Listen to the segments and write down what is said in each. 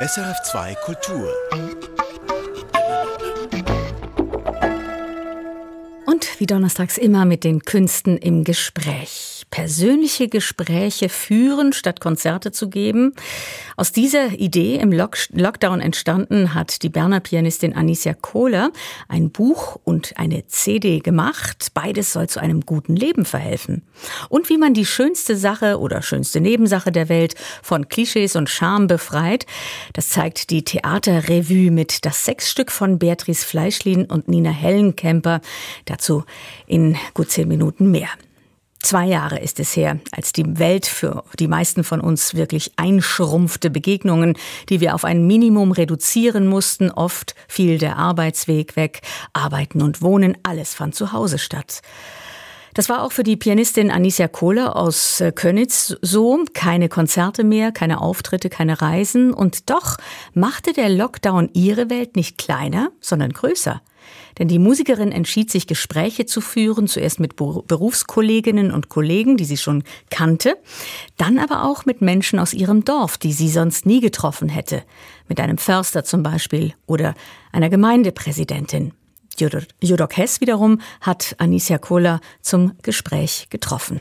SRF2 Kultur. Und wie donnerstags immer mit den Künsten im Gespräch persönliche Gespräche führen, statt Konzerte zu geben. Aus dieser Idee im Lockdown entstanden hat die Berner Pianistin Anicia Kohler ein Buch und eine CD gemacht. Beides soll zu einem guten Leben verhelfen. Und wie man die schönste Sache oder schönste Nebensache der Welt von Klischees und Charme befreit, das zeigt die Theaterrevue mit das Sechsstück von Beatrice Fleischlin und Nina Hellenkemper. Dazu in gut zehn Minuten mehr. Zwei Jahre ist es her, als die Welt für die meisten von uns wirklich einschrumpfte Begegnungen, die wir auf ein Minimum reduzieren mussten. Oft fiel der Arbeitsweg weg, Arbeiten und Wohnen, alles fand zu Hause statt. Das war auch für die Pianistin Anicia Kohler aus äh, Könitz so. Keine Konzerte mehr, keine Auftritte, keine Reisen. Und doch machte der Lockdown ihre Welt nicht kleiner, sondern größer. Denn die Musikerin entschied sich, Gespräche zu führen, zuerst mit Berufskolleginnen und Kollegen, die sie schon kannte, dann aber auch mit Menschen aus ihrem Dorf, die sie sonst nie getroffen hätte, mit einem Förster zum Beispiel oder einer Gemeindepräsidentin. Jodok Hess wiederum hat Anicia Kohler zum Gespräch getroffen.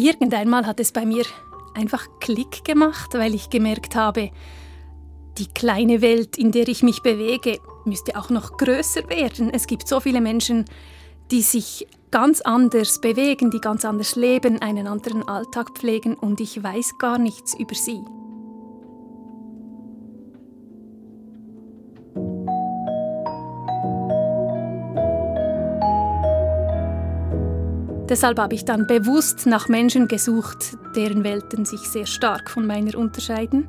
Irgendeinmal hat es bei mir einfach Klick gemacht, weil ich gemerkt habe, die kleine Welt, in der ich mich bewege, müsste auch noch größer werden. Es gibt so viele Menschen, die sich ganz anders bewegen, die ganz anders leben, einen anderen Alltag pflegen und ich weiß gar nichts über sie. Deshalb habe ich dann bewusst nach Menschen gesucht, deren Welten sich sehr stark von meiner unterscheiden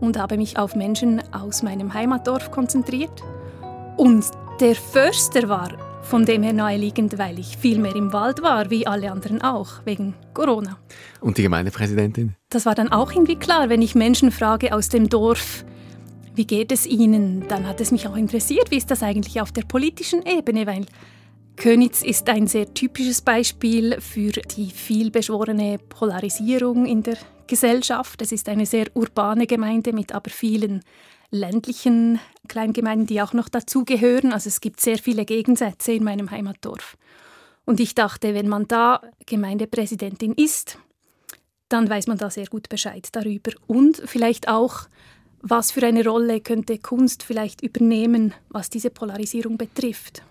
und habe mich auf Menschen aus meinem Heimatdorf konzentriert. Und der Förster war von dem her naheliegend, weil ich viel mehr im Wald war, wie alle anderen auch, wegen Corona. Und die Gemeindepräsidentin? Das war dann auch irgendwie klar, wenn ich Menschen frage aus dem Dorf, wie geht es ihnen, dann hat es mich auch interessiert, wie ist das eigentlich auf der politischen Ebene, weil Könitz ist ein sehr typisches Beispiel für die vielbeschworene Polarisierung in der Gesellschaft. Es ist eine sehr urbane Gemeinde mit aber vielen ländlichen Kleingemeinden, die auch noch dazugehören. Also es gibt sehr viele Gegensätze in meinem Heimatdorf. Und ich dachte, wenn man da Gemeindepräsidentin ist, dann weiß man da sehr gut Bescheid darüber. Und vielleicht auch, was für eine Rolle könnte Kunst vielleicht übernehmen, was diese Polarisierung betrifft.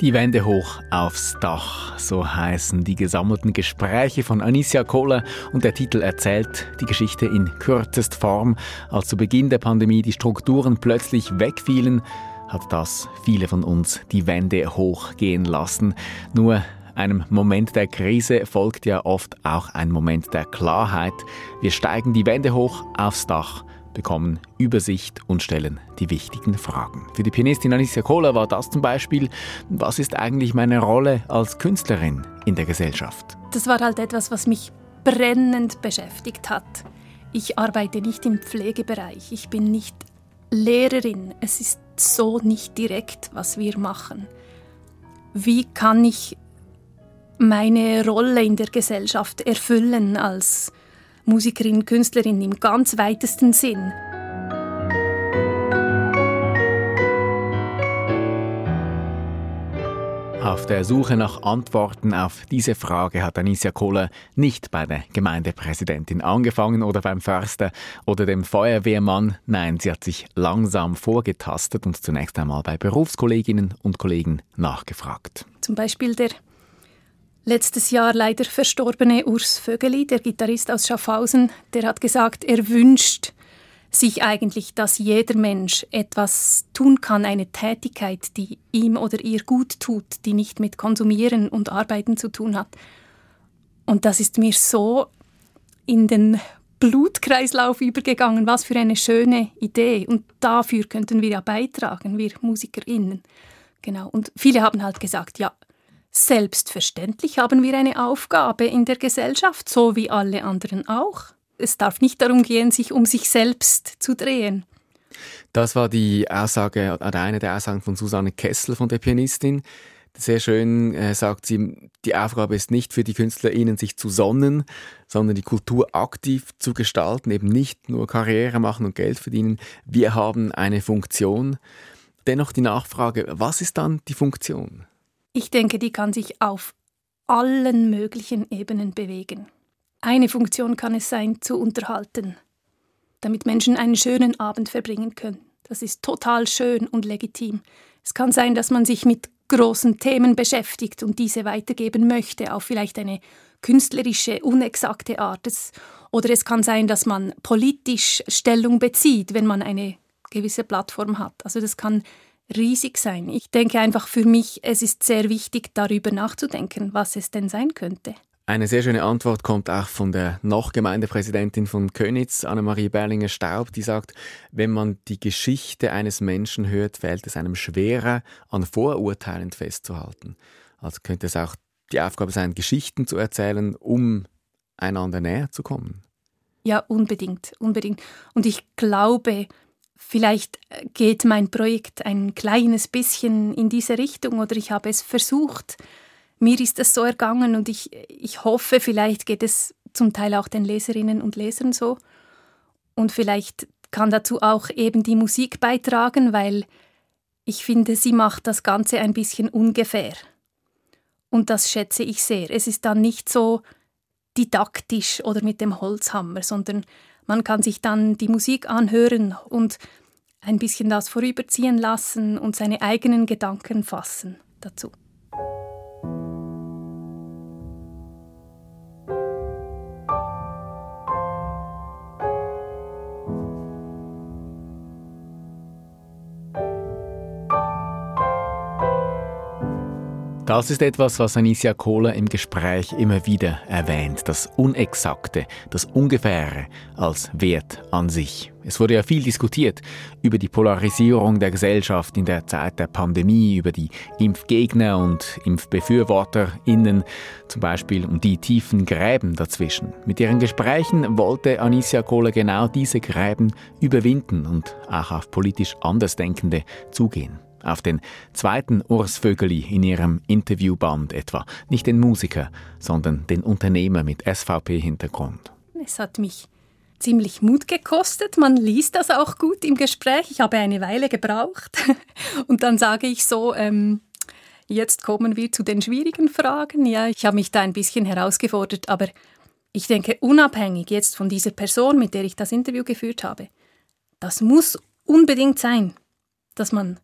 Die Wände hoch aufs Dach, so heißen die gesammelten Gespräche von Anicia Kohler und der Titel erzählt die Geschichte in kürzest Form. Als zu Beginn der Pandemie die Strukturen plötzlich wegfielen, hat das viele von uns die Wände hochgehen lassen. Nur einem Moment der Krise folgt ja oft auch ein Moment der Klarheit. Wir steigen die Wände hoch aufs Dach bekommen Übersicht und stellen die wichtigen Fragen. Für die Pianistin Alicia Kohler war das zum Beispiel, was ist eigentlich meine Rolle als Künstlerin in der Gesellschaft? Das war halt etwas, was mich brennend beschäftigt hat. Ich arbeite nicht im Pflegebereich, ich bin nicht Lehrerin, es ist so nicht direkt, was wir machen. Wie kann ich meine Rolle in der Gesellschaft erfüllen als Musikerin, Künstlerin im ganz weitesten Sinn. Auf der Suche nach Antworten auf diese Frage hat Anicia Kohler nicht bei der Gemeindepräsidentin angefangen oder beim Förster oder dem Feuerwehrmann. Nein, sie hat sich langsam vorgetastet und zunächst einmal bei Berufskolleginnen und Kollegen nachgefragt. Zum Beispiel der letztes Jahr leider verstorbene Urs Vögeli, der Gitarrist aus Schaffhausen, der hat gesagt, er wünscht sich eigentlich, dass jeder Mensch etwas tun kann, eine Tätigkeit, die ihm oder ihr gut tut, die nicht mit Konsumieren und Arbeiten zu tun hat. Und das ist mir so in den Blutkreislauf übergegangen. Was für eine schöne Idee. Und dafür könnten wir ja beitragen, wir MusikerInnen. Genau. Und viele haben halt gesagt, ja, Selbstverständlich haben wir eine Aufgabe in der Gesellschaft, so wie alle anderen auch. Es darf nicht darum gehen, sich um sich selbst zu drehen. Das war die Aussage, eine der Aussagen von Susanne Kessel, von der Pianistin. Sehr schön äh, sagt sie, die Aufgabe ist nicht für die KünstlerInnen, sich zu sonnen, sondern die Kultur aktiv zu gestalten, eben nicht nur Karriere machen und Geld verdienen. Wir haben eine Funktion. Dennoch die Nachfrage, was ist dann die Funktion? Ich denke, die kann sich auf allen möglichen Ebenen bewegen. Eine Funktion kann es sein, zu unterhalten, damit Menschen einen schönen Abend verbringen können. Das ist total schön und legitim. Es kann sein, dass man sich mit großen Themen beschäftigt und diese weitergeben möchte, auf vielleicht eine künstlerische, unexakte Art. Es, oder es kann sein, dass man politisch Stellung bezieht, wenn man eine gewisse Plattform hat. Also das kann riesig sein. Ich denke einfach für mich, es ist sehr wichtig, darüber nachzudenken, was es denn sein könnte. Eine sehr schöne Antwort kommt auch von der noch Gemeindepräsidentin von Könitz, Annemarie Berlinger-Staub, die sagt, wenn man die Geschichte eines Menschen hört, fällt es einem schwerer, an Vorurteilen festzuhalten. Also könnte es auch die Aufgabe sein, Geschichten zu erzählen, um einander näher zu kommen. Ja, unbedingt, unbedingt. Und ich glaube, vielleicht geht mein Projekt ein kleines bisschen in diese Richtung oder ich habe es versucht, mir ist es so ergangen und ich, ich hoffe, vielleicht geht es zum Teil auch den Leserinnen und Lesern so. Und vielleicht kann dazu auch eben die Musik beitragen, weil ich finde, sie macht das Ganze ein bisschen ungefähr. Und das schätze ich sehr. Es ist dann nicht so didaktisch oder mit dem Holzhammer, sondern man kann sich dann die Musik anhören und ein bisschen das vorüberziehen lassen und seine eigenen Gedanken fassen dazu. Das ist etwas, was Anicia Kohler im Gespräch immer wieder erwähnt. Das Unexakte, das Ungefähre als Wert an sich. Es wurde ja viel diskutiert über die Polarisierung der Gesellschaft in der Zeit der Pandemie, über die Impfgegner und ImpfbefürworterInnen, zum Beispiel um die tiefen Gräben dazwischen. Mit ihren Gesprächen wollte Anicia Kohler genau diese Gräben überwinden und auch auf politisch Andersdenkende zugehen auf den zweiten Urs Vögeli in ihrem Interviewband etwa. Nicht den Musiker, sondern den Unternehmer mit SVP-Hintergrund. Es hat mich ziemlich Mut gekostet. Man liest das auch gut im Gespräch. Ich habe eine Weile gebraucht. Und dann sage ich so, ähm, jetzt kommen wir zu den schwierigen Fragen. Ja, ich habe mich da ein bisschen herausgefordert, aber ich denke, unabhängig jetzt von dieser Person, mit der ich das Interview geführt habe, das muss unbedingt sein, dass man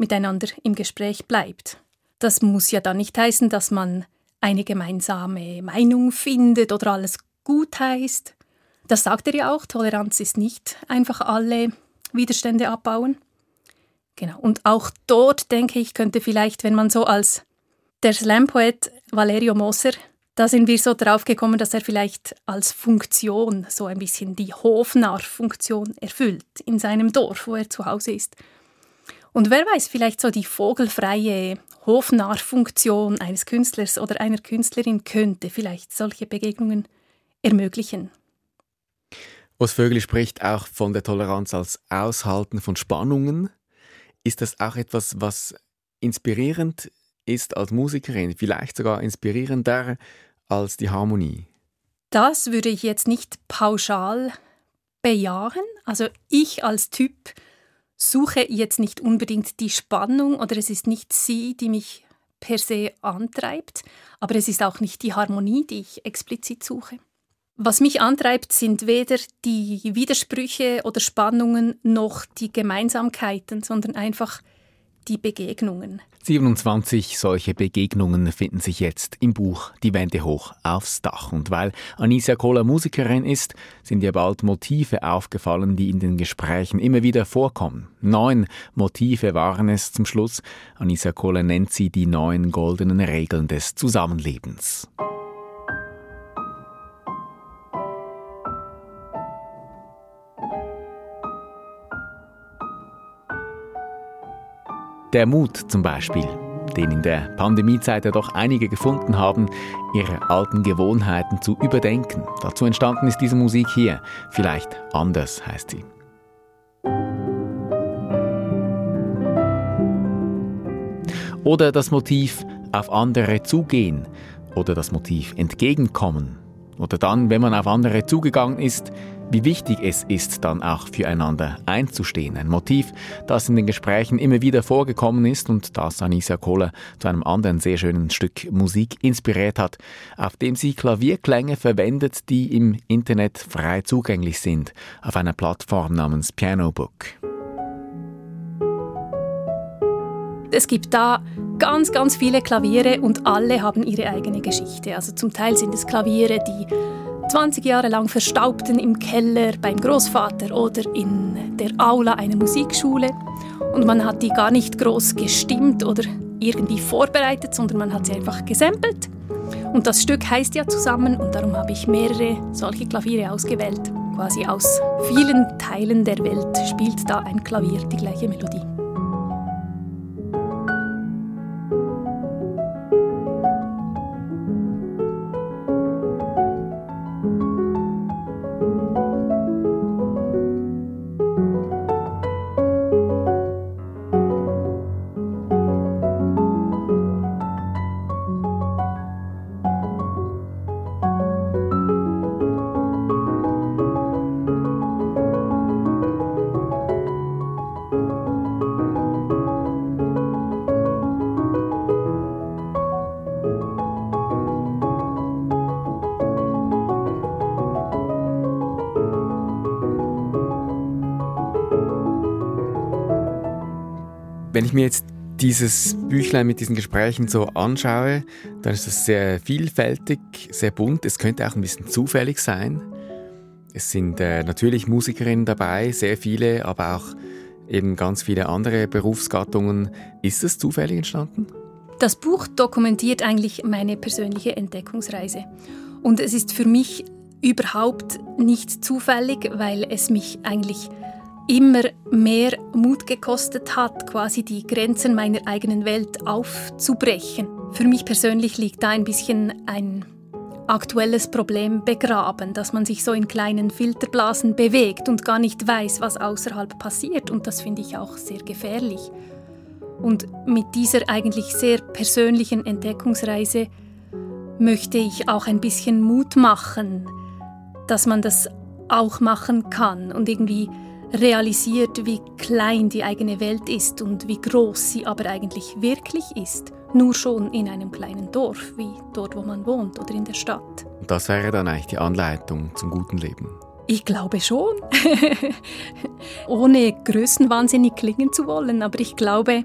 miteinander im Gespräch bleibt. Das muss ja dann nicht heißen, dass man eine gemeinsame Meinung findet oder alles gut heißt. Das sagt er ja auch, Toleranz ist nicht einfach alle Widerstände abbauen. Genau. Und auch dort denke ich, könnte vielleicht, wenn man so als der Slam-Poet Valerio Moser, da sind wir so drauf gekommen, dass er vielleicht als Funktion so ein bisschen die Hofnarr-Funktion erfüllt in seinem Dorf, wo er zu Hause ist. Und wer weiß, vielleicht so die vogelfreie Hofnarrfunktion eines Künstlers oder einer Künstlerin könnte vielleicht solche Begegnungen ermöglichen. Urs Vögel spricht auch von der Toleranz als Aushalten von Spannungen. Ist das auch etwas, was inspirierend ist als Musikerin, vielleicht sogar inspirierender als die Harmonie? Das würde ich jetzt nicht pauschal bejahen. Also ich als Typ suche jetzt nicht unbedingt die Spannung oder es ist nicht sie, die mich per se antreibt, aber es ist auch nicht die Harmonie, die ich explizit suche. Was mich antreibt, sind weder die Widersprüche oder Spannungen noch die Gemeinsamkeiten, sondern einfach die Begegnungen. 27 solche Begegnungen finden sich jetzt im Buch Die Wände hoch aufs Dach. Und weil Anisia Kohler Musikerin ist, sind ihr bald Motive aufgefallen, die in den Gesprächen immer wieder vorkommen. Neun Motive waren es zum Schluss. Anisia Kohler nennt sie die neun goldenen Regeln des Zusammenlebens. Der Mut zum Beispiel. den in der Pandemiezeit ja doch einige gefunden haben, ihre alten Gewohnheiten zu überdenken. Dazu entstanden ist diese Musik hier. Vielleicht anders heißt sie. Oder das Motiv auf andere zugehen oder das Motiv entgegenkommen. Oder dann, wenn man auf andere zugegangen ist, wie wichtig es ist, dann auch füreinander einzustehen. Ein Motiv, das in den Gesprächen immer wieder vorgekommen ist und das Anissa Kohler zu einem anderen sehr schönen Stück Musik inspiriert hat, auf dem sie Klavierklänge verwendet, die im Internet frei zugänglich sind, auf einer Plattform namens Piano Es gibt da ganz, ganz viele Klaviere und alle haben ihre eigene Geschichte. Also zum Teil sind es Klaviere, die 20 Jahre lang verstaubten im Keller beim Großvater oder in der Aula einer Musikschule. Und man hat die gar nicht groß gestimmt oder irgendwie vorbereitet, sondern man hat sie einfach gesampelt. Und das Stück heißt ja zusammen und darum habe ich mehrere solche Klaviere ausgewählt. Quasi aus vielen Teilen der Welt spielt da ein Klavier die gleiche Melodie. Wenn ich mir jetzt dieses Büchlein mit diesen Gesprächen so anschaue, dann ist es sehr vielfältig, sehr bunt. Es könnte auch ein bisschen zufällig sein. Es sind äh, natürlich Musikerinnen dabei, sehr viele, aber auch eben ganz viele andere Berufsgattungen. Ist es zufällig entstanden? Das Buch dokumentiert eigentlich meine persönliche Entdeckungsreise. Und es ist für mich überhaupt nicht zufällig, weil es mich eigentlich immer mehr Mut gekostet hat, quasi die Grenzen meiner eigenen Welt aufzubrechen. Für mich persönlich liegt da ein bisschen ein aktuelles Problem begraben, dass man sich so in kleinen Filterblasen bewegt und gar nicht weiß, was außerhalb passiert. Und das finde ich auch sehr gefährlich. Und mit dieser eigentlich sehr persönlichen Entdeckungsreise möchte ich auch ein bisschen Mut machen, dass man das auch machen kann und irgendwie realisiert, wie klein die eigene Welt ist und wie groß sie aber eigentlich wirklich ist. Nur schon in einem kleinen Dorf, wie dort, wo man wohnt oder in der Stadt. Das wäre dann eigentlich die Anleitung zum guten Leben. Ich glaube schon. Ohne größenwahnsinnig klingen zu wollen, aber ich glaube,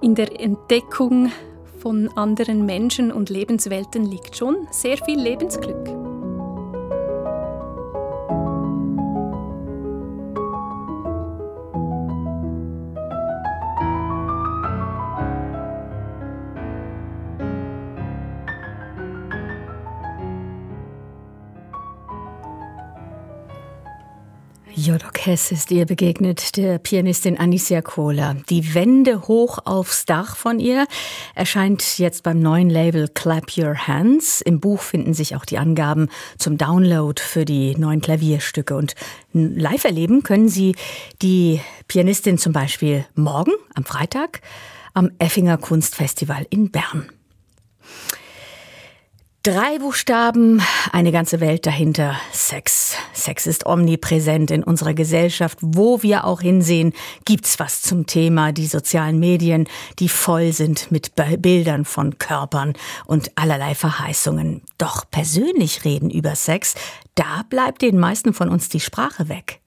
in der Entdeckung von anderen Menschen und Lebenswelten liegt schon sehr viel Lebensglück. Jodok Hess ist ihr begegnet, der Pianistin Anicia Kohler. Die Wände hoch aufs Dach von ihr erscheint jetzt beim neuen Label Clap Your Hands. Im Buch finden sich auch die Angaben zum Download für die neuen Klavierstücke. Und live erleben können Sie die Pianistin zum Beispiel morgen, am Freitag, am Effinger Kunstfestival in Bern. Drei Buchstaben, eine ganze Welt dahinter. Sex. Sex ist omnipräsent in unserer Gesellschaft. Wo wir auch hinsehen, gibt's was zum Thema. Die sozialen Medien, die voll sind mit Bildern von Körpern und allerlei Verheißungen. Doch persönlich reden über Sex, da bleibt den meisten von uns die Sprache weg.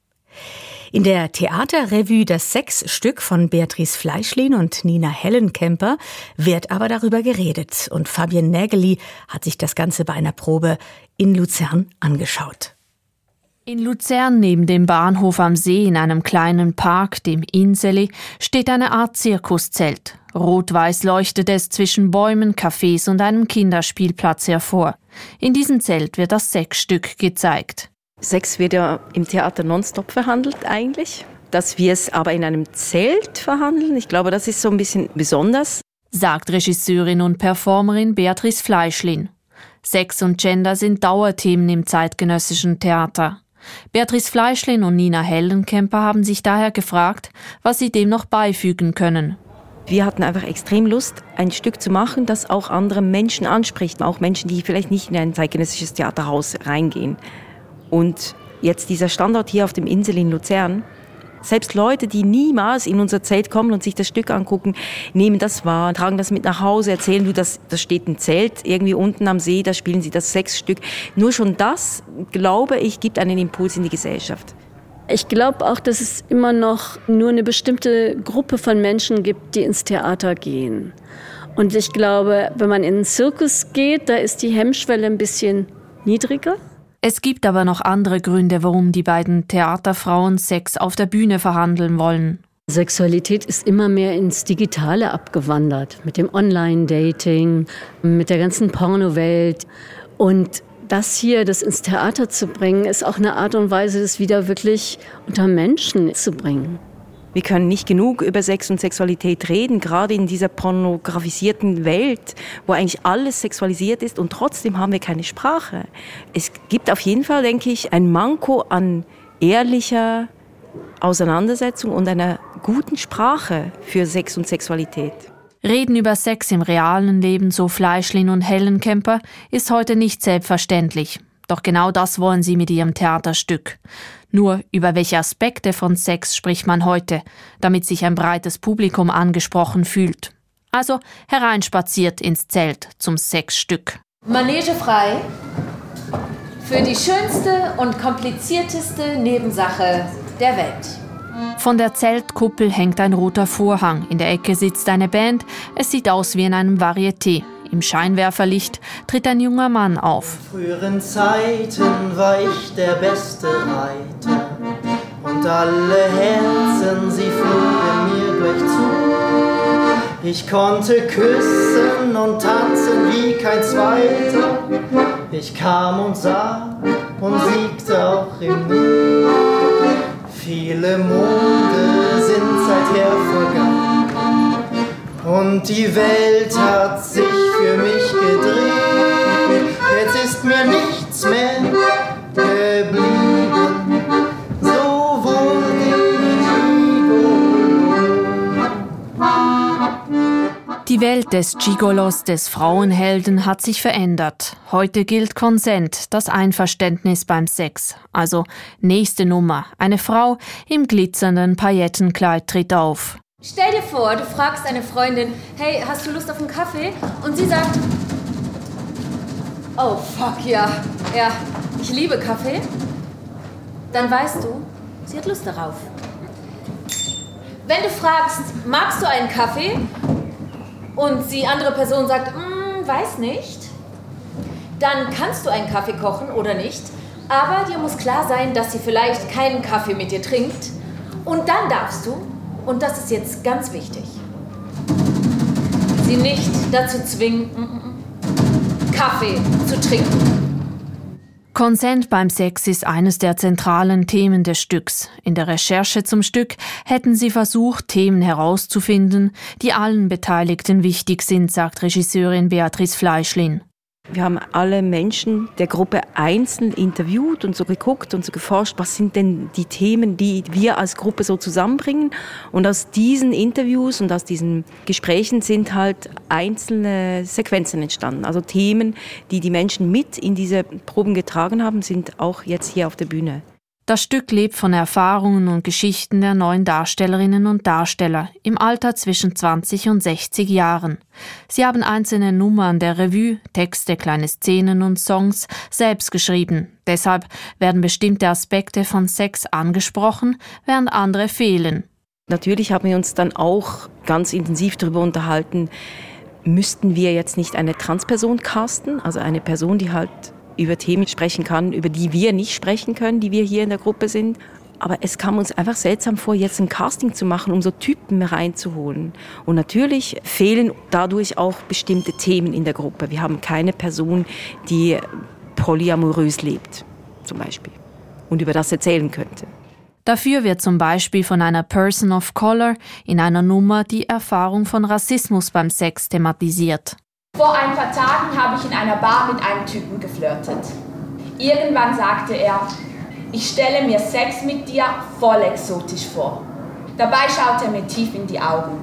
In der Theaterrevue Das Sechsstück von Beatrice Fleischlin und Nina Hellenkemper wird aber darüber geredet und Fabian Nägeli hat sich das Ganze bei einer Probe in Luzern angeschaut. In Luzern neben dem Bahnhof am See in einem kleinen Park, dem Inseli, steht eine Art Zirkuszelt. Rot-weiß leuchtet es zwischen Bäumen, Cafés und einem Kinderspielplatz hervor. In diesem Zelt wird das Sechsstück gezeigt. Sex wird ja im Theater nonstop verhandelt eigentlich. Dass wir es aber in einem Zelt verhandeln, ich glaube, das ist so ein bisschen besonders. sagt Regisseurin und Performerin Beatrice Fleischlin. Sex und Gender sind Dauerthemen im zeitgenössischen Theater. Beatrice Fleischlin und Nina Hellenkemper haben sich daher gefragt, was sie dem noch beifügen können. Wir hatten einfach extrem Lust, ein Stück zu machen, das auch andere Menschen anspricht, auch Menschen, die vielleicht nicht in ein zeitgenössisches Theaterhaus reingehen. Und jetzt dieser Standort hier auf dem Insel in Luzern, selbst Leute, die niemals in unser Zelt kommen und sich das Stück angucken, nehmen das wahr, tragen das mit nach Hause, erzählen du, das, da steht ein Zelt irgendwie unten am See, da spielen sie das Sechsstück. Nur schon das, glaube ich, gibt einen Impuls in die Gesellschaft. Ich glaube auch, dass es immer noch nur eine bestimmte Gruppe von Menschen gibt, die ins Theater gehen. Und ich glaube, wenn man in den Zirkus geht, da ist die Hemmschwelle ein bisschen niedriger. Es gibt aber noch andere Gründe, warum die beiden Theaterfrauen Sex auf der Bühne verhandeln wollen. Sexualität ist immer mehr ins Digitale abgewandert, mit dem Online-Dating, mit der ganzen Pornowelt. Und das hier, das ins Theater zu bringen, ist auch eine Art und Weise, das wieder wirklich unter Menschen zu bringen. Wir können nicht genug über Sex und Sexualität reden, gerade in dieser pornografisierten Welt, wo eigentlich alles sexualisiert ist und trotzdem haben wir keine Sprache. Es gibt auf jeden Fall, denke ich, ein Manko an ehrlicher Auseinandersetzung und einer guten Sprache für Sex und Sexualität. Reden über Sex im realen Leben, so Fleischlin und Hellenkemper, ist heute nicht selbstverständlich. Doch genau das wollen sie mit ihrem Theaterstück. Nur über welche Aspekte von Sex spricht man heute, damit sich ein breites Publikum angesprochen fühlt. Also hereinspaziert ins Zelt zum Sexstück. Manege frei für die schönste und komplizierteste Nebensache der Welt. Von der Zeltkuppel hängt ein roter Vorhang. In der Ecke sitzt eine Band. Es sieht aus wie in einem Varieté. Im Scheinwerferlicht tritt ein junger Mann auf. In früheren Zeiten war ich der beste Reiter und alle Herzen, sie flogen mir gleich zu. Ich konnte küssen und tanzen wie kein Zweiter. Ich kam und sah und siegte auch im Nu. Viele Monde sind seither vergangen und die Welt hat sich für mich gedreht. Jetzt ist mir nichts mehr geblieben. So wurde ich Die Welt des Gigolos, des Frauenhelden, hat sich verändert. Heute gilt Konsent, das Einverständnis beim Sex. Also nächste Nummer. Eine Frau im glitzernden Paillettenkleid tritt auf. Stell dir vor, du fragst eine Freundin, hey, hast du Lust auf einen Kaffee? Und sie sagt, oh fuck ja, ja, ich liebe Kaffee. Dann weißt du, sie hat Lust darauf. Wenn du fragst, magst du einen Kaffee? Und die andere Person sagt, mm, weiß nicht, dann kannst du einen Kaffee kochen oder nicht. Aber dir muss klar sein, dass sie vielleicht keinen Kaffee mit dir trinkt. Und dann darfst du und das ist jetzt ganz wichtig, sie nicht dazu zwingen, Kaffee zu trinken. Konsent beim Sex ist eines der zentralen Themen des Stücks. In der Recherche zum Stück hätten sie versucht, Themen herauszufinden, die allen Beteiligten wichtig sind, sagt Regisseurin Beatrice Fleischlin. Wir haben alle Menschen der Gruppe einzeln interviewt und so geguckt und so geforscht, was sind denn die Themen, die wir als Gruppe so zusammenbringen. Und aus diesen Interviews und aus diesen Gesprächen sind halt einzelne Sequenzen entstanden. Also Themen, die die Menschen mit in diese Proben getragen haben, sind auch jetzt hier auf der Bühne. Das Stück lebt von Erfahrungen und Geschichten der neuen Darstellerinnen und Darsteller im Alter zwischen 20 und 60 Jahren. Sie haben einzelne Nummern der Revue, Texte, kleine Szenen und Songs selbst geschrieben. Deshalb werden bestimmte Aspekte von Sex angesprochen, während andere fehlen. Natürlich haben wir uns dann auch ganz intensiv darüber unterhalten, müssten wir jetzt nicht eine Transperson casten, also eine Person, die halt über Themen sprechen kann, über die wir nicht sprechen können, die wir hier in der Gruppe sind. Aber es kam uns einfach seltsam vor, jetzt ein Casting zu machen, um so Typen reinzuholen. Und natürlich fehlen dadurch auch bestimmte Themen in der Gruppe. Wir haben keine Person, die polyamorös lebt, zum Beispiel, und über das erzählen könnte. Dafür wird zum Beispiel von einer Person of Color in einer Nummer die Erfahrung von Rassismus beim Sex thematisiert. Vor ein paar Tagen habe ich in einer Bar mit einem Typen geflirtet. Irgendwann sagte er, ich stelle mir Sex mit dir voll exotisch vor. Dabei schaute er mir tief in die Augen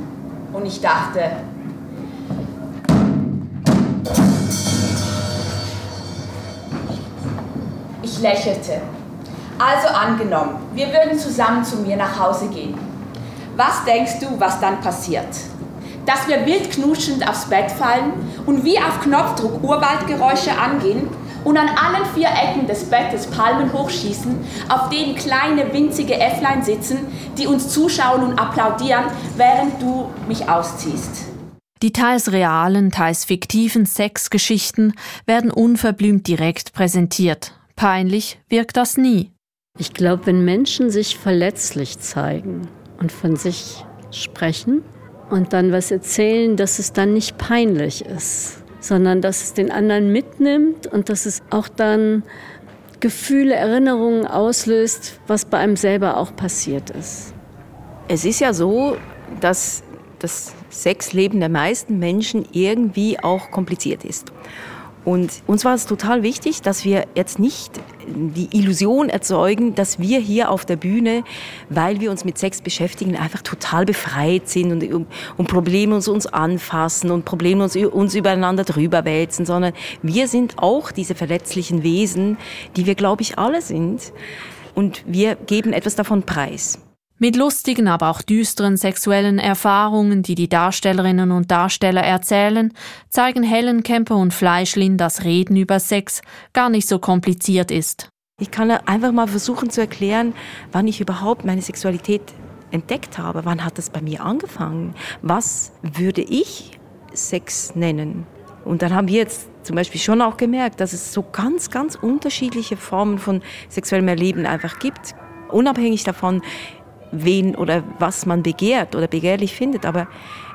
und ich dachte, ich lächelte. Also angenommen, wir würden zusammen zu mir nach Hause gehen. Was denkst du, was dann passiert? Dass wir wild knuschend aufs Bett fallen und wie auf Knopfdruck Urwaldgeräusche angehen und an allen vier Ecken des Bettes Palmen hochschießen, auf denen kleine winzige Äfflein sitzen, die uns zuschauen und applaudieren, während du mich ausziehst. Die teils realen, teils fiktiven Sexgeschichten werden unverblümt direkt präsentiert. Peinlich wirkt das nie. Ich glaube, wenn Menschen sich verletzlich zeigen und von sich sprechen und dann was erzählen, dass es dann nicht peinlich ist, sondern dass es den anderen mitnimmt und dass es auch dann Gefühle, Erinnerungen auslöst, was bei einem selber auch passiert ist. Es ist ja so, dass das Sexleben der meisten Menschen irgendwie auch kompliziert ist. Und uns war es total wichtig, dass wir jetzt nicht die Illusion erzeugen, dass wir hier auf der Bühne, weil wir uns mit Sex beschäftigen, einfach total befreit sind und, und Probleme uns, uns anfassen und Probleme uns, uns übereinander drüber wälzen, sondern wir sind auch diese verletzlichen Wesen, die wir, glaube ich, alle sind. Und wir geben etwas davon preis. Mit lustigen, aber auch düsteren sexuellen Erfahrungen, die die Darstellerinnen und Darsteller erzählen, zeigen Helen Kemper und Fleischlin, dass Reden über Sex gar nicht so kompliziert ist. Ich kann einfach mal versuchen zu erklären, wann ich überhaupt meine Sexualität entdeckt habe. Wann hat das bei mir angefangen? Was würde ich Sex nennen? Und dann haben wir jetzt zum Beispiel schon auch gemerkt, dass es so ganz, ganz unterschiedliche Formen von sexuellem Erleben einfach gibt. Unabhängig davon, wen oder was man begehrt oder begehrlich findet. Aber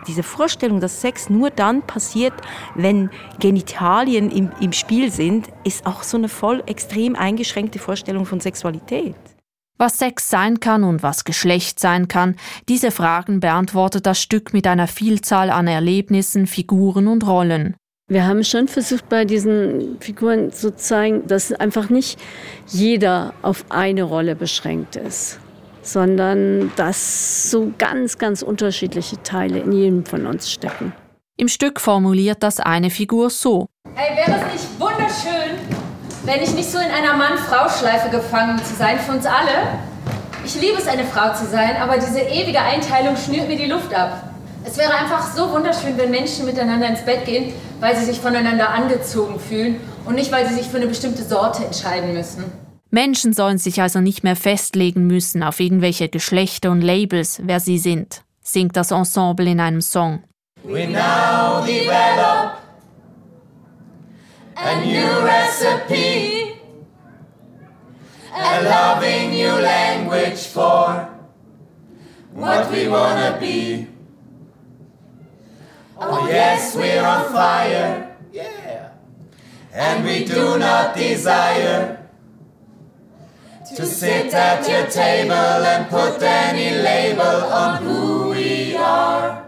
diese Vorstellung, dass Sex nur dann passiert, wenn Genitalien im, im Spiel sind, ist auch so eine voll extrem eingeschränkte Vorstellung von Sexualität. Was Sex sein kann und was Geschlecht sein kann, diese Fragen beantwortet das Stück mit einer Vielzahl an Erlebnissen, Figuren und Rollen. Wir haben schon versucht, bei diesen Figuren zu zeigen, dass einfach nicht jeder auf eine Rolle beschränkt ist sondern dass so ganz, ganz unterschiedliche Teile in jedem von uns stecken. Im Stück formuliert das eine Figur so. Hey, wäre es nicht wunderschön, wenn ich nicht so in einer Mann-Frau-Schleife gefangen zu sein für uns alle? Ich liebe es, eine Frau zu sein, aber diese ewige Einteilung schnürt mir die Luft ab. Es wäre einfach so wunderschön, wenn Menschen miteinander ins Bett gehen, weil sie sich voneinander angezogen fühlen und nicht, weil sie sich für eine bestimmte Sorte entscheiden müssen. Menschen sollen sich also nicht mehr festlegen müssen auf irgendwelche Geschlechter und Labels, wer sie sind, singt das Ensemble in einem Song. We now develop a new recipe, a loving new language for what we wanna be. Oh yes, we're on fire, yeah, and we do not desire to sit at your table and put any label on who we are.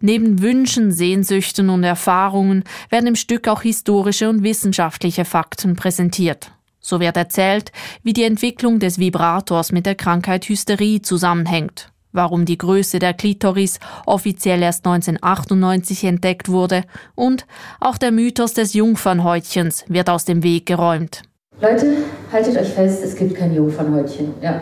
Neben Wünschen, Sehnsüchten und Erfahrungen werden im Stück auch historische und wissenschaftliche Fakten präsentiert. So wird erzählt, wie die Entwicklung des Vibrators mit der Krankheit Hysterie zusammenhängt, warum die Größe der Klitoris offiziell erst 1998 entdeckt wurde und auch der Mythos des Jungfernhäutchens wird aus dem Weg geräumt. Leute, haltet euch fest, es gibt kein Jungfernhäutchen. Ja.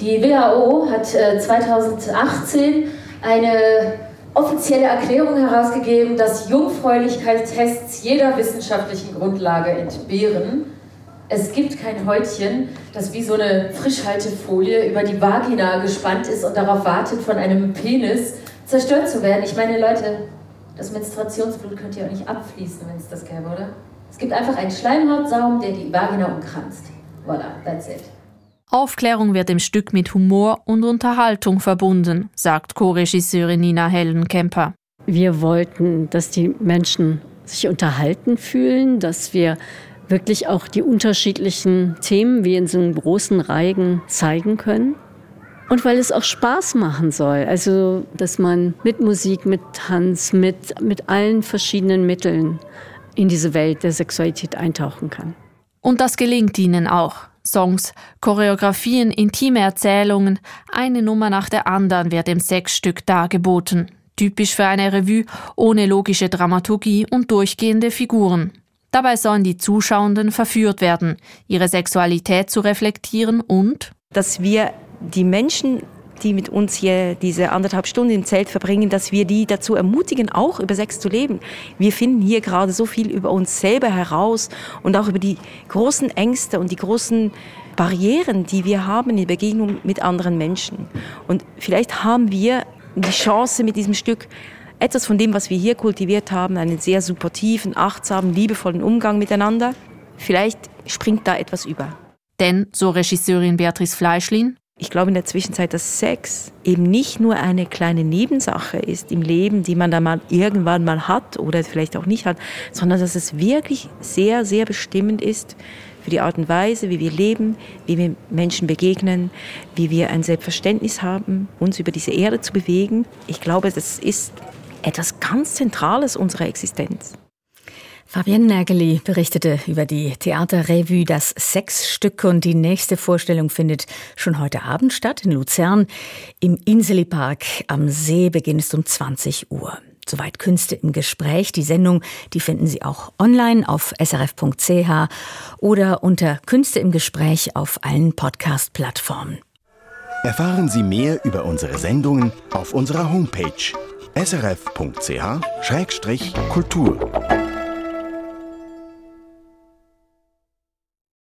Die WHO hat 2018 äh, eine offizielle Erklärung herausgegeben, dass Jungfräulichkeitstests jeder wissenschaftlichen Grundlage entbehren. Es gibt kein Häutchen, das wie so eine Frischhaltefolie über die Vagina gespannt ist und darauf wartet, von einem Penis zerstört zu werden. Ich meine, Leute, das Menstruationsblut könnte ja auch nicht abfließen, wenn es das gäbe, oder? Es gibt einfach einen Schleimhautsaum, der die Vagina umkranzt. Voilà, that's it. Aufklärung wird im Stück mit Humor und Unterhaltung verbunden, sagt Co-Regisseurin Nina Hellenkemper. Wir wollten, dass die Menschen sich unterhalten fühlen, dass wir wirklich auch die unterschiedlichen Themen wie in so einem großen Reigen zeigen können. Und weil es auch Spaß machen soll. Also, dass man mit Musik, mit Tanz, mit, mit allen verschiedenen Mitteln in diese Welt der Sexualität eintauchen kann. Und das gelingt ihnen auch. Songs, Choreografien, intime Erzählungen, eine Nummer nach der anderen wird im Sexstück dargeboten. Typisch für eine Revue ohne logische Dramaturgie und durchgehende Figuren. Dabei sollen die Zuschauenden verführt werden, ihre Sexualität zu reflektieren und dass wir die Menschen die mit uns hier diese anderthalb Stunden im Zelt verbringen, dass wir die dazu ermutigen, auch über Sex zu leben. Wir finden hier gerade so viel über uns selber heraus und auch über die großen Ängste und die großen Barrieren, die wir haben in Begegnung mit anderen Menschen. Und vielleicht haben wir die Chance mit diesem Stück etwas von dem, was wir hier kultiviert haben, einen sehr supportiven, achtsamen, liebevollen Umgang miteinander. Vielleicht springt da etwas über. Denn, so Regisseurin Beatrice Fleischlin, ich glaube in der Zwischenzeit, dass Sex eben nicht nur eine kleine Nebensache ist im Leben, die man dann mal irgendwann mal hat oder vielleicht auch nicht hat, sondern dass es wirklich sehr, sehr bestimmend ist für die Art und Weise, wie wir leben, wie wir Menschen begegnen, wie wir ein Selbstverständnis haben, uns über diese Erde zu bewegen. Ich glaube, das ist etwas ganz Zentrales unserer Existenz. Fabienne Nageli berichtete über die Theaterrevue Das Sexstück und die nächste Vorstellung findet schon heute Abend statt in Luzern im Inseli Park am See. Beginn ist um 20 Uhr. Soweit Künste im Gespräch. Die Sendung, die finden Sie auch online auf srf.ch oder unter Künste im Gespräch auf allen Podcast-Plattformen. Erfahren Sie mehr über unsere Sendungen auf unserer Homepage srf.ch-kultur.